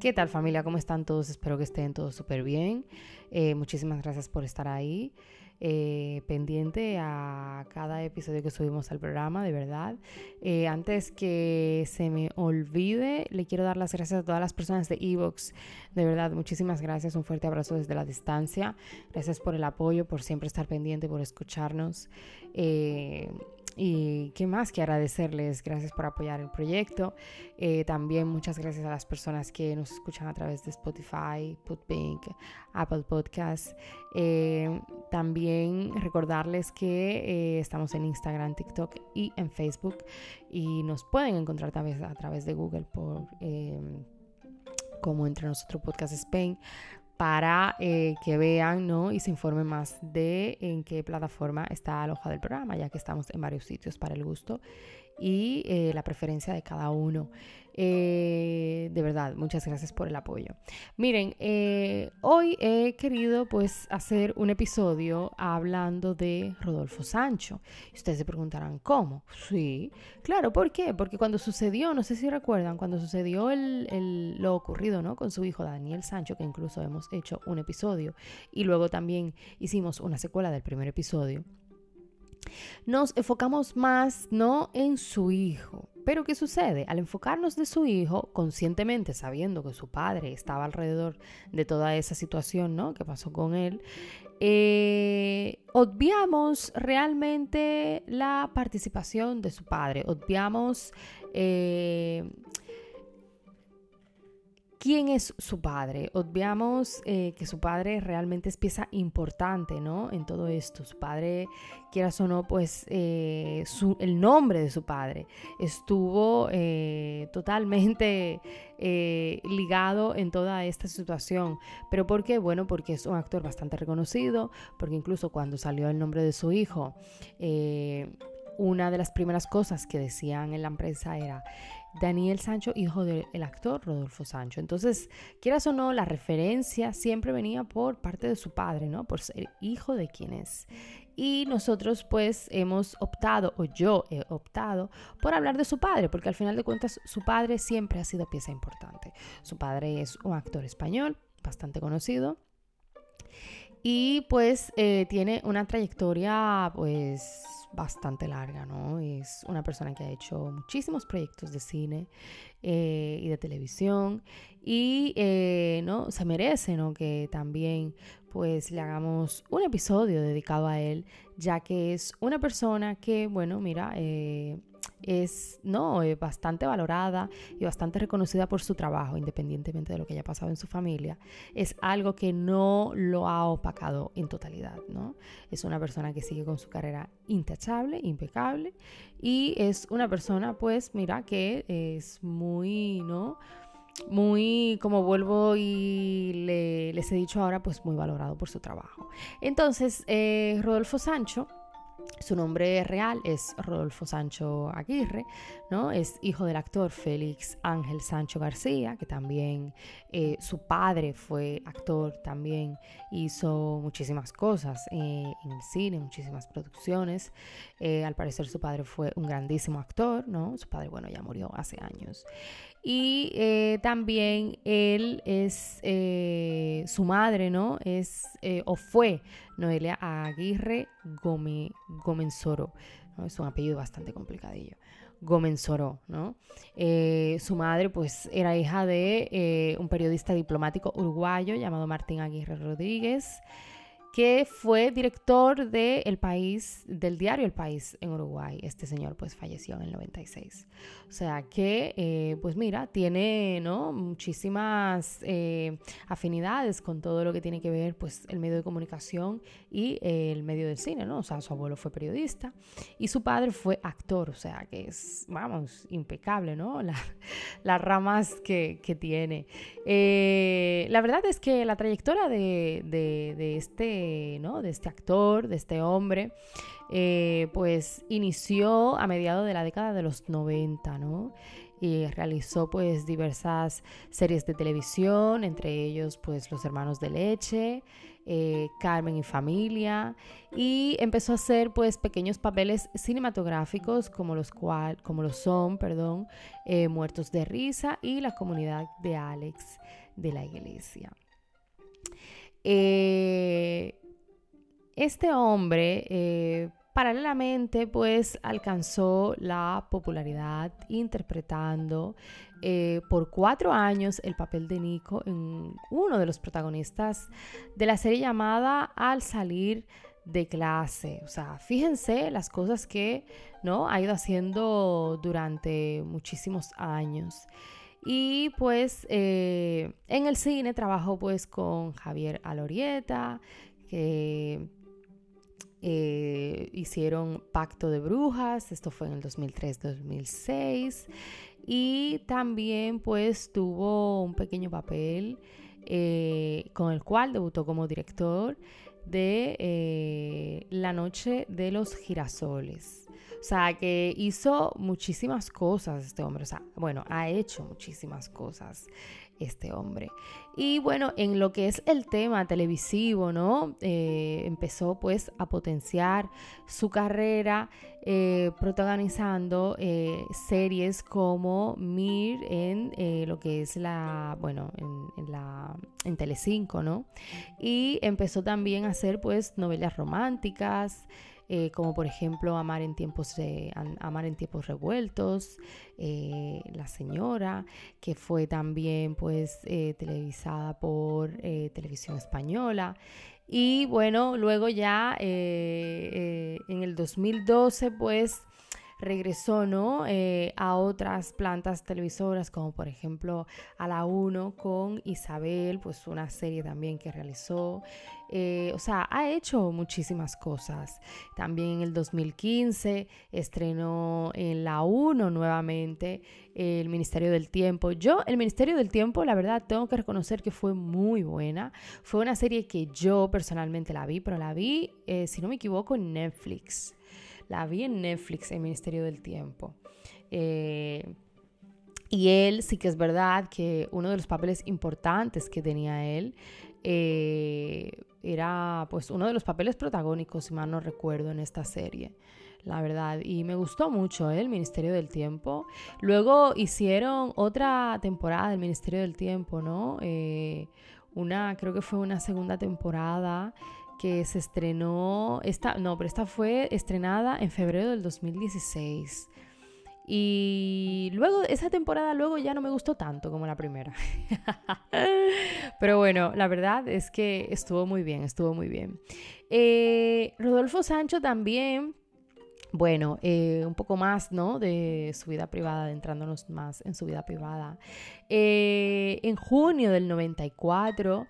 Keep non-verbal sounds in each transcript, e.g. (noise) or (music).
¿Qué tal familia? ¿Cómo están todos? Espero que estén todos súper bien. Eh, muchísimas gracias por estar ahí. Eh, pendiente a cada episodio que subimos al programa, de verdad. Eh, antes que se me olvide, le quiero dar las gracias a todas las personas de Evox. De verdad, muchísimas gracias. Un fuerte abrazo desde la distancia. Gracias por el apoyo, por siempre estar pendiente, por escucharnos. Y qué más que agradecerles, gracias por apoyar el proyecto. Eh, también muchas gracias a las personas que nos escuchan a través de Spotify, Putpink, Apple Podcasts. Eh, también recordarles que eh, estamos en Instagram, TikTok y en Facebook. Y nos pueden encontrar también a través de Google por como entre nosotros Podcast Spain para eh, que vean ¿no? y se informen más de en qué plataforma está alojado el programa, ya que estamos en varios sitios para el gusto y eh, la preferencia de cada uno. Eh, de verdad, muchas gracias por el apoyo. Miren, eh, hoy he querido pues hacer un episodio hablando de Rodolfo Sancho. ustedes se preguntarán, ¿cómo? Sí, claro, ¿por qué? Porque cuando sucedió, no sé si recuerdan, cuando sucedió lo ocurrido ¿no? con su hijo Daniel Sancho, que incluso hemos hecho un episodio y luego también hicimos una secuela del primer episodio nos enfocamos más no en su hijo. Pero ¿qué sucede? Al enfocarnos de su hijo, conscientemente sabiendo que su padre estaba alrededor de toda esa situación ¿no? que pasó con él, eh, obviamos realmente la participación de su padre, obviamos eh, quién es su padre. Obviamos eh, que su padre realmente es pieza importante, ¿no? En todo esto. Su padre, quieras o no, pues eh, el nombre de su padre estuvo eh, totalmente ligado en toda esta situación. ¿Pero por qué? Bueno, porque es un actor bastante reconocido, porque incluso cuando salió el nombre de su hijo, una de las primeras cosas que decían en la empresa era Daniel Sancho, hijo del actor Rodolfo Sancho. Entonces, quieras o no, la referencia siempre venía por parte de su padre, ¿no? Por ser hijo de quien es. Y nosotros pues hemos optado, o yo he optado, por hablar de su padre, porque al final de cuentas su padre siempre ha sido pieza importante. Su padre es un actor español bastante conocido y pues eh, tiene una trayectoria pues bastante larga, ¿no? Es una persona que ha hecho muchísimos proyectos de cine eh, y de televisión y, eh, ¿no? Se merece, ¿no? Que también pues le hagamos un episodio dedicado a él, ya que es una persona que, bueno, mira, es no eh, bastante valorada y bastante reconocida por su trabajo, independientemente de lo que haya pasado en su familia. Es algo que no lo ha opacado en totalidad, ¿no? Es una persona que sigue con su carrera intachable, impecable y es una persona, pues, mira, que es muy, ¿no? muy, como vuelvo y les he dicho ahora, pues muy valorado por su trabajo. Entonces, eh, Rodolfo Sancho su nombre real es Rodolfo Sancho Aguirre, ¿no? Es hijo del actor Félix Ángel Sancho García, que también eh, su padre fue actor, también hizo muchísimas cosas eh, en el cine, muchísimas producciones. Eh, al parecer su padre fue un grandísimo actor, ¿no? Su padre, bueno, ya murió hace años. Y eh, también él es, eh, su madre, ¿no? Es eh, o fue Noelia Aguirre Gómez, Gómenzoro. ¿no? Es un apellido bastante complicadillo. Gómenzoro, ¿no? su madre, pues, era hija de un periodista diplomático uruguayo llamado Martín Aguirre Rodríguez que fue director de el país, del diario El País en Uruguay. Este señor pues falleció en el 96. O sea que, eh, pues mira, tiene ¿no? muchísimas eh, afinidades con todo lo que tiene que ver pues el medio de comunicación y el medio del cine, ¿no? O sea, su abuelo fue periodista y su padre fue actor, o sea que es, vamos, impecable, ¿no? (laughs) las ramas que, que tiene. Eh, la verdad es que la trayectoria de, de, de este ¿no? de este actor, de este hombre, eh, pues inició a mediados de la década de los 90, ¿no? y realizó pues diversas series de televisión, entre ellos pues Los Hermanos de Leche, eh, Carmen y Familia, y empezó a hacer pues pequeños papeles cinematográficos como los, cual, como los son, perdón, eh, Muertos de Risa y La Comunidad de Alex de la Iglesia. Eh, este hombre Paralelamente, pues alcanzó la popularidad interpretando eh, por cuatro años el papel de Nico en uno de los protagonistas de la serie llamada Al salir de clase. O sea, fíjense las cosas que ¿no? ha ido haciendo durante muchísimos años. Y pues eh, en el cine trabajó pues con Javier Alorieta, que eh, hicieron Pacto de Brujas, esto fue en el 2003-2006, y también pues tuvo un pequeño papel eh, con el cual debutó como director de La Noche de los Girasoles. O sea, que hizo muchísimas cosas este hombre. O sea, bueno, ha hecho muchísimas cosas este hombre. Y bueno, en lo que es el tema televisivo, ¿no? Eh, empezó pues a potenciar su carrera eh, protagonizando eh, series como Mir en lo que es la, bueno, en, la, en Telecinco, ¿no? Y empezó también a hacer pues novelas románticas, eh, como por ejemplo Amar en tiempos, Amar en tiempos revueltos, eh, La Señora, que fue también pues eh, televisada por Televisión Española. Y bueno, luego ya en el 2012 pues regresó ¿no? Eh, a otras plantas televisoras, como por ejemplo a la 1 con Isabel, pues una serie también que realizó. Eh, o sea, ha hecho muchísimas cosas. También en el 2015 estrenó en la 1 nuevamente el Ministerio del Tiempo. Yo, el Ministerio del Tiempo, la verdad, tengo que reconocer que fue muy buena. Fue una serie que yo personalmente la vi, pero la vi, eh, si no me equivoco, en Netflix. La vi en Netflix, el Ministerio del Tiempo. Eh, y él sí que es verdad que uno de los papeles importantes que tenía él eh, era pues uno de los papeles protagónicos, si mal no recuerdo, en esta serie. La verdad, y me gustó mucho ¿eh? el Ministerio del Tiempo. Luego hicieron otra temporada del Ministerio del Tiempo, ¿no? una, creo que fue una segunda temporada que se estrenó, esta, no, pero esta fue estrenada en febrero del 2016. Y luego, esa temporada luego ya no me gustó tanto como la primera. (laughs) Pero bueno, la verdad es que estuvo muy bien, estuvo muy bien. Eh, Rodolfo Sancho también, bueno, eh, un poco más, ¿no? De su vida privada, adentrándonos más en su vida privada. Eh, en junio del 94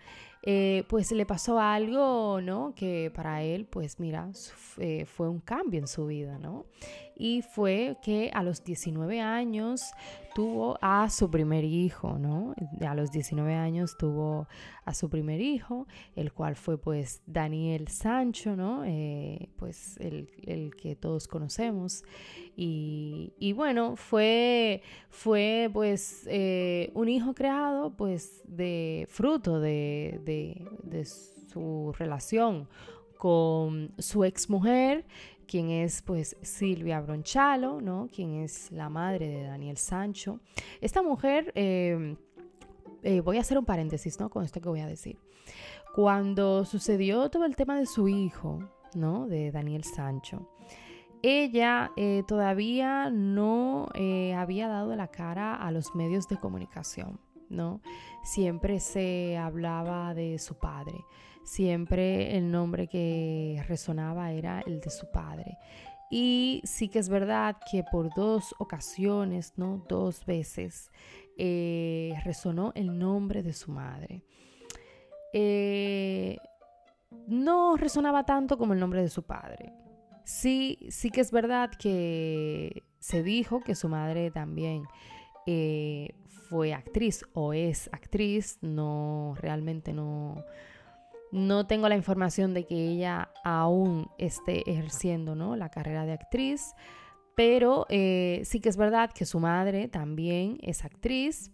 eh, pues le pasó algo, ¿no? Que para él, pues mira, eh, fue un cambio en su vida, ¿no? Y fue que a los 19 años tuvo a su primer hijo, ¿no? A los 19 años tuvo a su primer hijo, el cual fue pues Daniel Sancho, ¿no? Eh, pues el, el, que todos conocemos. Y, y bueno, fue, fue pues un hijo creado pues de fruto de, de, de su relación con su exmujer, quien es pues Silvia Bronchalo, ¿no? Quien es la madre de Daniel Sancho. Esta mujer, em, eh, voy a hacer un paréntesis, ¿no? Con esto que voy a decir. Cuando sucedió todo el tema de su hijo, ¿no? De Daniel Sancho. Ella eh, todavía no eh, había dado la cara a los medios de comunicación, ¿no? Siempre se hablaba de su padre siempre el nombre que resonaba era el de su padre. Y sí que es verdad que por dos ocasiones, ¿no? Dos veces eh, resonó el nombre de su madre. Eh, no resonaba tanto como el nombre de su padre. Sí, sí que es verdad que se dijo que su madre también eh, fue actriz o es actriz, no realmente no, No tengo la información de que ella aún esté ejerciendo ¿no? la carrera de actriz, pero eh, sí que es verdad que su madre también es actriz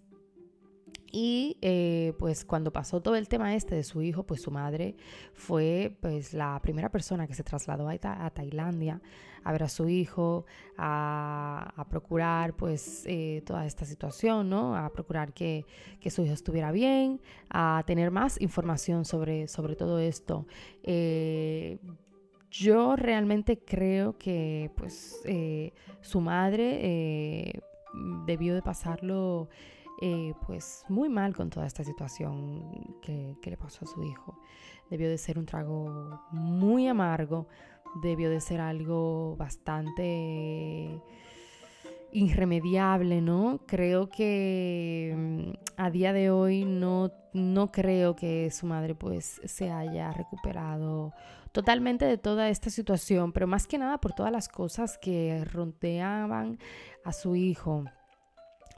y eh, pues cuando pasó todo el tema este de su hijo, pues su madre fue pues la primera persona que se trasladó a, Tailandia a ver a su hijo, a, procurar pues eh, toda esta situación, ¿no? A procurar que, su hijo estuviera bien, a tener más información sobre, sobre todo esto. Eh, yo realmente creo que pues su madre debió de pasarlo eh, pues muy mal con toda esta situación que, le pasó a su hijo. Debió de ser un trago muy amargo, debió de ser algo bastante irremediable, ¿no? Creo que mm, a día de hoy no, no creo que su madre pues se haya recuperado totalmente de toda esta situación, pero más que nada por todas las cosas que rodeaban a su hijo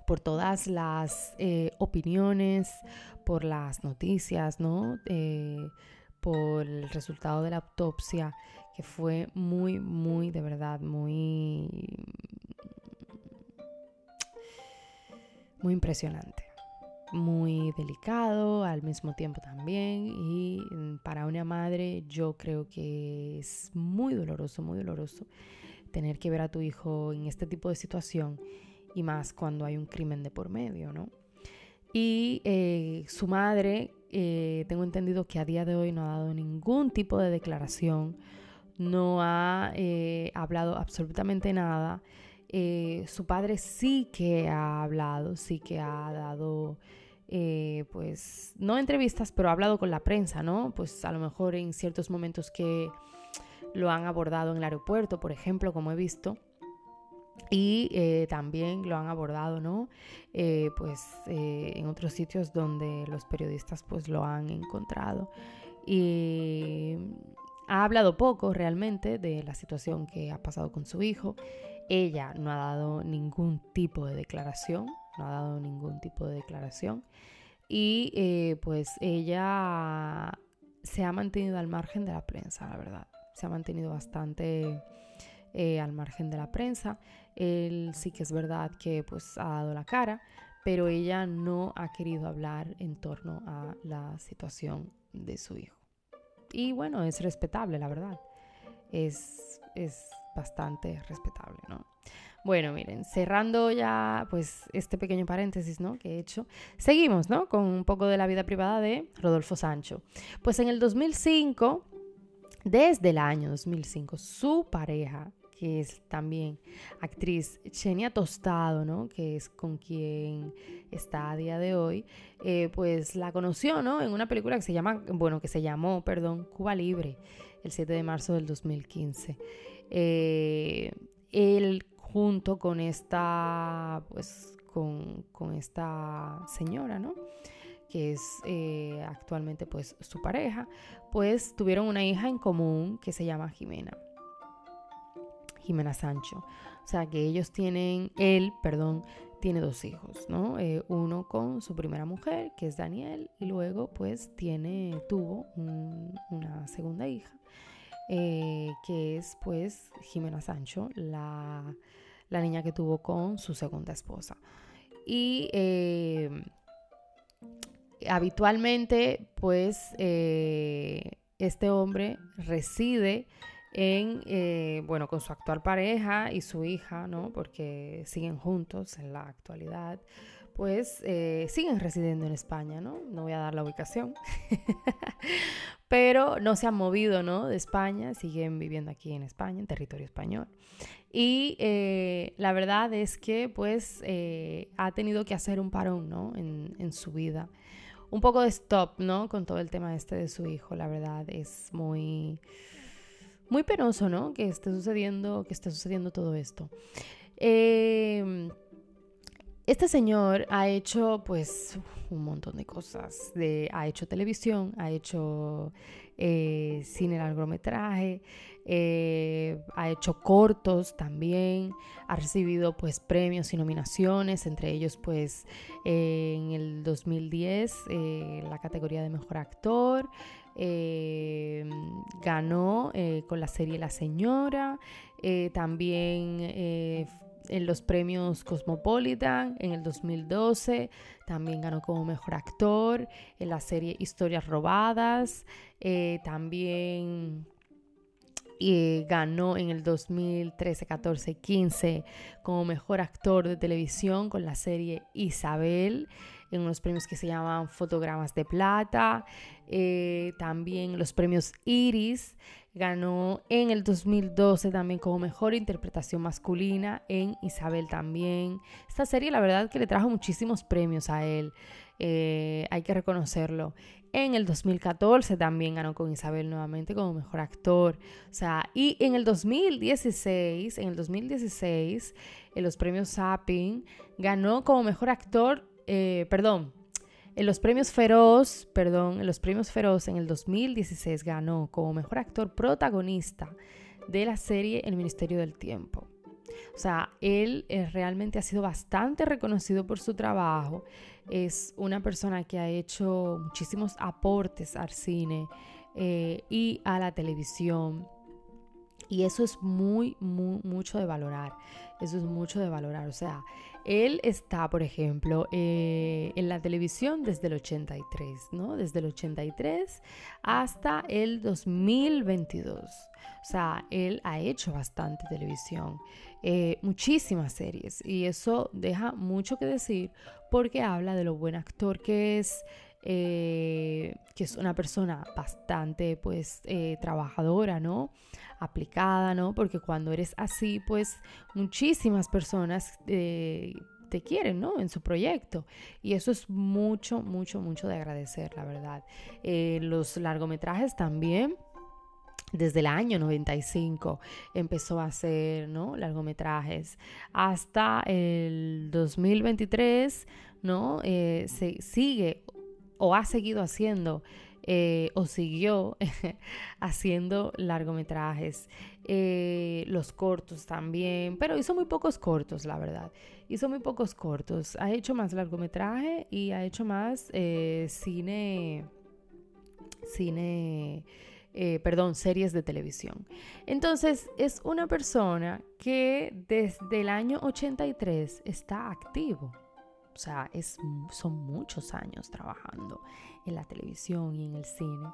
por todas las eh, opiniones, por las noticias, ¿no? Eh, por el resultado de la autopsia, que fue muy, muy, de verdad, muy, muy impresionante. Muy delicado al mismo tiempo también y para una madre yo creo que es muy doloroso, muy doloroso tener que ver a tu hijo en este tipo de situación y más cuando hay un crimen de por medio, ¿no? Y eh, su madre, eh, tengo entendido que a día de hoy no ha dado ningún tipo de declaración, no ha eh, hablado absolutamente nada. su padre sí que ha hablado, sí que ha dado, pues, no entrevistas, pero ha hablado con la prensa, ¿no? Pues a lo mejor en ciertos momentos que lo han abordado en el aeropuerto, por ejemplo, como he visto y eh, también lo han abordado, ¿no? Eh, pues eh, en otros sitios donde los periodistas pues lo han encontrado. Y ha hablado poco realmente de la situación que ha pasado con su hijo. Ella no ha dado ningún tipo de declaración, no ha dado ningún tipo de declaración. Y pues ella se ha mantenido al margen de la prensa, la verdad. Se ha mantenido bastante al margen de la prensa. Él sí que es verdad que pues ha dado la cara, pero ella no ha querido hablar en torno a la situación de su hijo. Y bueno, es respetable, la verdad. Es, es bastante respetable, ¿no? Bueno, miren, cerrando ya pues este pequeño paréntesis, ¿no? Que he hecho, seguimos, ¿no? Con un poco de la vida privada de Rodolfo Sancho. Pues en el 2005, desde el año 2005, su pareja que es también actriz, Chenia Tostado, ¿no? que es con quien está a día de hoy, eh, pues la conoció ¿no? en una película que se llama, bueno, que se llamó, perdón, Cuba Libre, el 7 de marzo del 2015. Eh, él junto con esta, pues, con, con esta señora, ¿no? que es eh, actualmente pues su pareja, pues tuvieron una hija en común que se llama Jimena. Jimena Sancho. O sea que ellos tienen, él, perdón, tiene dos hijos, ¿no? Eh, uno con su primera mujer, que es Daniel, y luego pues tiene, tuvo una segunda hija, eh, que es pues Jimena Sancho, la, niña que tuvo con su segunda esposa. Y eh, habitualmente pues este hombre reside en, eh, bueno, con su actual pareja y su hija, ¿no? Porque siguen juntos en la actualidad, pues eh, siguen residiendo en España, ¿no? No voy a dar la ubicación, (laughs) pero no se han movido, ¿no? De España, siguen viviendo aquí en España, en territorio español. Y eh, la verdad es que, pues, ha tenido que hacer un parón, ¿no? En, en su vida. Un poco de stop, ¿no? Con todo el tema este de su hijo, la verdad es muy muy penoso, ¿no? Que esté sucediendo, que esté sucediendo todo esto. Em, este señor ha hecho pues un montón de cosas. Ha hecho televisión, ha hecho eh, cine largometraje, eh, ha hecho cortos también, ha recibido pues premios y nominaciones, entre ellos pues en el 2010 eh, la categoría de mejor actor, ganó con la serie La Señora, también en los premios Cosmopolitan en el 2012. También ganó como mejor actor en la serie Historias Robadas. Eh, también eh, ganó en el 2013, 14, 15 como mejor actor de televisión con la serie Isabel en unos premios que se llaman Fotogramas de Plata. Eh, también los premios Iris Ganó en el 2012 también como mejor interpretación masculina en Isabel también. Esta serie la verdad que le trajo muchísimos premios a él. Eh, hay que reconocerlo. En el 2014 también ganó con Isabel nuevamente como mejor actor. O sea, y en el 2016, en el 2016, en los premios Zapping, ganó como mejor actor, eh, perdón, en los premios Feroz, perdón, en los premios Feroz en el 2016 ganó como mejor actor protagonista de la serie El Ministerio del Tiempo. O sea, él eh, realmente ha sido bastante reconocido por su trabajo. Es una persona que ha hecho muchísimos aportes al cine eh, y a la televisión. Y eso es muy, muy, mucho de valorar. Eso es mucho de valorar. O sea, él está, por ejemplo, eh, en la televisión desde el 83, ¿no? Desde el 83 hasta el 2022. O sea, él ha hecho bastante televisión, eh, muchísimas series, y eso deja mucho que decir porque habla de lo buen actor que es, eh, que es una persona bastante, pues, trabajadora, ¿no? aplicada, ¿no? Porque cuando eres así, pues muchísimas personas eh, te quieren, ¿no? En su proyecto. Y eso es mucho, mucho, mucho de agradecer, la verdad. Eh, los largometrajes también. Desde el año 95 empezó a hacer ¿no? largometrajes. Hasta el 2023 ¿no? Eh, se sigue o ha seguido haciendo eh, o siguió (laughs) haciendo largometrajes, eh, los cortos también, pero hizo muy pocos cortos, la verdad. Hizo muy pocos cortos. Ha hecho más largometraje y ha hecho más eh, cine, cine, perdón, series de televisión. Entonces es una persona que desde el año 83 está activo. O sea, es, son muchos años trabajando en la televisión y en el cine.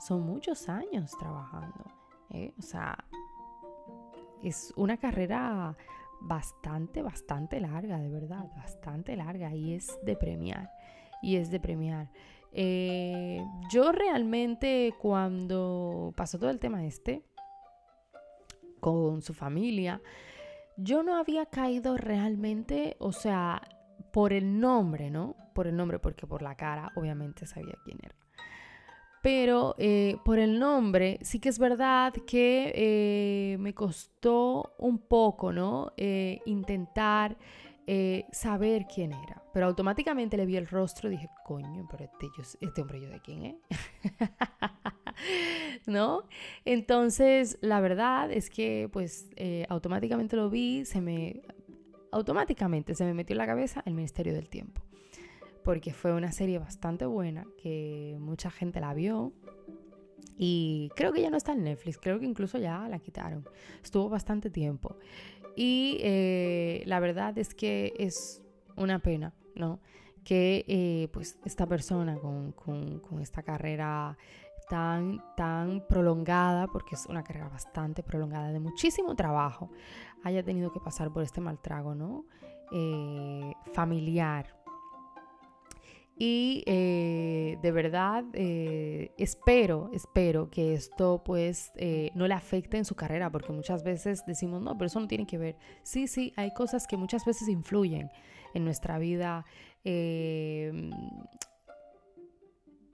Son muchos años trabajando. ¿eh? O sea, es una carrera bastante, bastante larga, de verdad, bastante larga y es de premiar. Y es de premiar. Eh, yo realmente cuando pasó todo el tema este con su familia, yo no había caído realmente, o sea, por el nombre, ¿no? Por el nombre, porque por la cara obviamente sabía quién era. Pero eh, por el nombre, sí que es verdad que eh, me costó un poco, ¿no? Eh, intentar saber quién era. Pero automáticamente le vi el rostro y dije, coño, pero este, este hombre yo de quién es. (laughs) ¿No? Entonces, la verdad es que, pues, automáticamente lo vi, se me automáticamente se me metió en la cabeza el Ministerio del Tiempo. Porque fue una serie bastante buena, que mucha gente la vio. Y creo que ya no está en Netflix, creo que incluso ya la quitaron. Estuvo bastante tiempo. Y eh, la verdad es que es una pena, ¿no? Que eh, pues esta persona con, con esta carrera tan, tan prolongada, porque es una carrera bastante prolongada, de muchísimo trabajo, haya tenido que pasar por este maltrago, ¿no? Eh, familiar. Y eh, de verdad eh, espero, espero que esto pues no le afecte en su carrera, porque muchas veces decimos, no, pero eso no tiene que ver. Sí, sí, hay cosas que muchas veces influyen en nuestra vida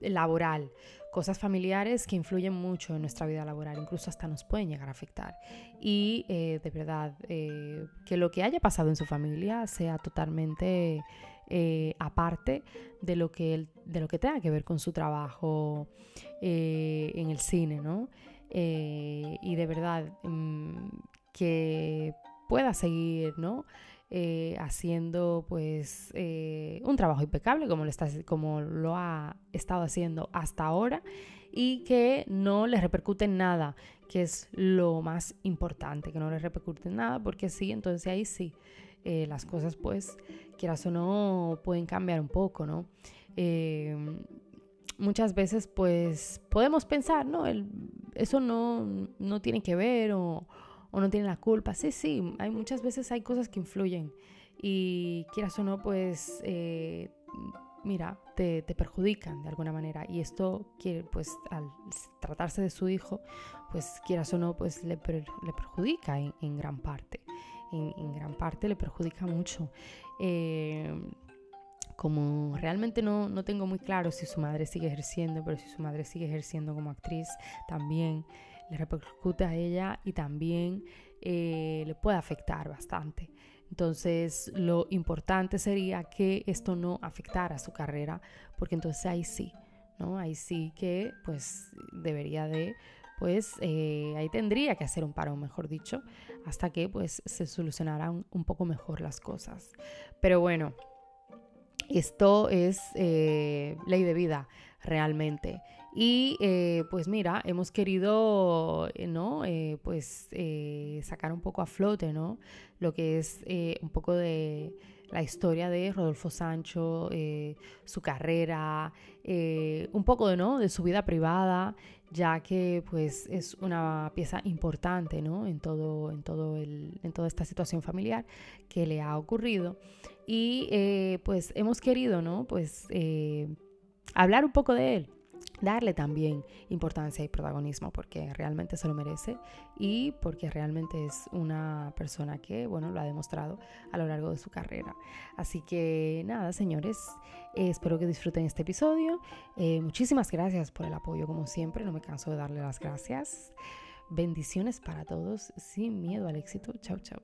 laboral cosas familiares que influyen mucho en nuestra vida laboral, incluso hasta nos pueden llegar a afectar. Y eh, de verdad, eh, que lo que haya pasado en su familia sea totalmente eh, aparte de lo, que de lo que tenga que ver con su trabajo en el cine, ¿no? y de verdad, mm, que pueda seguir, ¿no? Eh, haciendo pues eh, un trabajo impecable como lo, está, como lo ha estado haciendo hasta ahora y que no le repercute en nada, que es lo más importante, que no le repercute en nada, porque sí, entonces ahí sí, eh, las cosas pues, quieras o no, pueden cambiar un poco, ¿no? Muchas veces pues podemos pensar, ¿no? Eso no, no tiene que ver o, o, no tiene la culpa. Sí, sí, hay muchas veces hay cosas que influyen y quieras o no pues... Eh, mira, te, te, perjudican de alguna manera. Y esto, pues, al tratarse de su hijo, pues, quieras o no, pues le, le perjudica en, en, gran parte. En, en, gran parte le perjudica mucho. Eh, como realmente no, no tengo muy claro si su madre sigue ejerciendo, pero si su madre sigue ejerciendo como actriz, también le repercute a ella y también eh, le puede afectar bastante. Entonces, lo importante sería que esto no afectara su carrera, porque entonces ahí sí, ¿no? Ahí sí que, pues, debería de, pues, eh, ahí tendría que hacer un paro, mejor dicho, hasta que, pues, se solucionaran un poco mejor las cosas. Pero bueno, esto es eh, ley de vida realmente. Y eh, pues mira, hemos querido, eh, ¿no? pues sacar un poco a flote, ¿no? Lo que es un poco de la historia de Rodolfo Sancho, su carrera, un poco de, ¿no? de su vida privada, ya que pues es una pieza importante ¿no? en, todo, en, todo el, en toda esta situación familiar que le ha ocurrido. Y eh, pues hemos querido, ¿no? Pues eh, hablar un poco de él, darle también importancia y protagonismo porque realmente se lo merece y porque realmente es una persona que, bueno, lo ha demostrado a lo largo de su carrera. Así que nada, señores, eh, espero que disfruten este episodio. muchísimas gracias por el apoyo, como siempre, no me canso de darle las gracias. Bendiciones para todos, sin miedo al éxito. Chao, chao.